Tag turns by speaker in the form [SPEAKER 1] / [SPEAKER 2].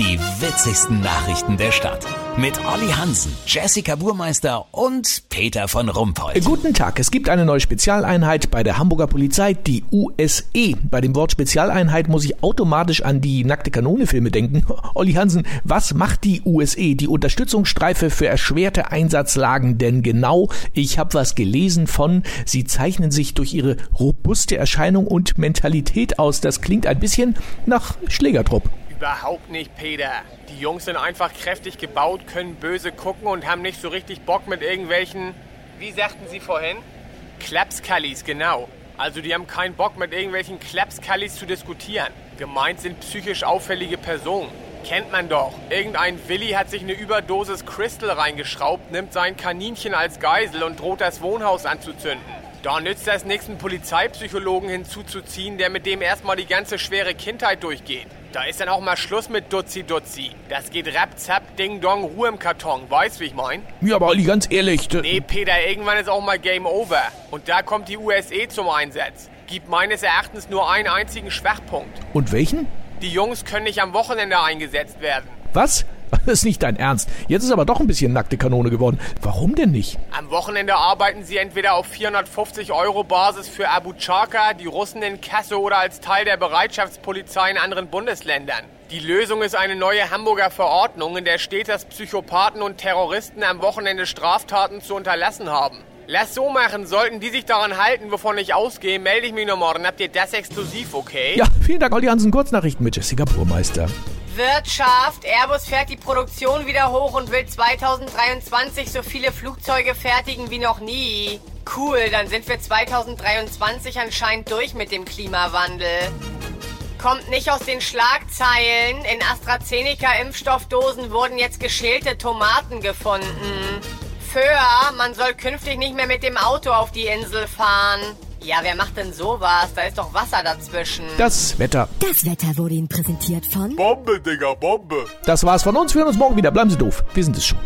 [SPEAKER 1] Die witzigsten Nachrichten der Stadt. Mit Olli Hansen, Jessica Burmeister und Peter von Rumpold.
[SPEAKER 2] Guten Tag. Es gibt eine neue Spezialeinheit bei der Hamburger Polizei, die USE. Bei dem Wort Spezialeinheit muss ich automatisch an die nackte Kanone Filme denken. Olli Hansen, was macht die USE, die Unterstützungsstreife für erschwerte Einsatzlagen denn genau? Ich habe was gelesen von, sie zeichnen sich durch ihre robuste Erscheinung und Mentalität aus. Das klingt ein bisschen nach Schlägertrupp.
[SPEAKER 3] Überhaupt nicht, Peter. Die Jungs sind einfach kräftig gebaut, können böse gucken und haben nicht so richtig Bock mit irgendwelchen, wie sagten Sie vorhin? Klapskallis, genau. Also die haben keinen Bock mit irgendwelchen Klapskallis zu diskutieren. Gemeint sind psychisch auffällige Personen. Kennt man doch. Irgendein Willi hat sich eine Überdosis Crystal reingeschraubt, nimmt sein Kaninchen als Geisel und droht das Wohnhaus anzuzünden. Da nützt das nichts, einen Polizeipsychologen hinzuzuziehen, der mit dem erstmal die ganze schwere Kindheit durchgeht. Da ist dann auch mal Schluss mit Dutzi Dutzi. Das geht rap, zap, ding dong, Ruhe im Karton. Weißt, wie ich mein?
[SPEAKER 2] Ja, aber Olli, ganz ehrlich.
[SPEAKER 3] Nee, Peter, irgendwann ist auch mal Game Over. Und da kommt die USE zum Einsatz. Gibt meines Erachtens nur einen einzigen Schwachpunkt.
[SPEAKER 2] Und welchen?
[SPEAKER 3] Die Jungs können nicht am Wochenende eingesetzt werden.
[SPEAKER 2] Was? Das ist nicht dein Ernst. Jetzt ist aber doch ein bisschen nackte Kanone geworden. Warum denn nicht?
[SPEAKER 3] Am Wochenende arbeiten sie entweder auf 450 Euro Basis für Abu Chaka, die Russen in Kasse oder als Teil der Bereitschaftspolizei in anderen Bundesländern. Die Lösung ist eine neue Hamburger Verordnung, in der steht, dass Psychopathen und Terroristen am Wochenende Straftaten zu unterlassen haben. Lass so machen, sollten die sich daran halten, wovon ich ausgehe, melde ich mich noch morgen. Habt ihr das exklusiv, okay?
[SPEAKER 2] Ja, vielen Dank, Olli Hansen. Kurznachrichten mit Jessica Burmeister.
[SPEAKER 4] Wirtschaft. Airbus fährt die Produktion wieder hoch und will 2023 so viele Flugzeuge fertigen wie noch nie. Cool, dann sind wir 2023 anscheinend durch mit dem Klimawandel. Kommt nicht aus den Schlagzeilen. In AstraZeneca-Impfstoffdosen wurden jetzt geschälte Tomaten gefunden. Föhr, man soll künftig nicht mehr mit dem Auto auf die Insel fahren. Ja, wer macht denn sowas? Da ist doch Wasser dazwischen.
[SPEAKER 2] Das Wetter.
[SPEAKER 5] Das Wetter wurde Ihnen präsentiert von
[SPEAKER 3] Bombe, Digga, Bombe.
[SPEAKER 2] Das war's von uns. Wir hören uns morgen wieder. Bleiben Sie doof. Wir sind es schon.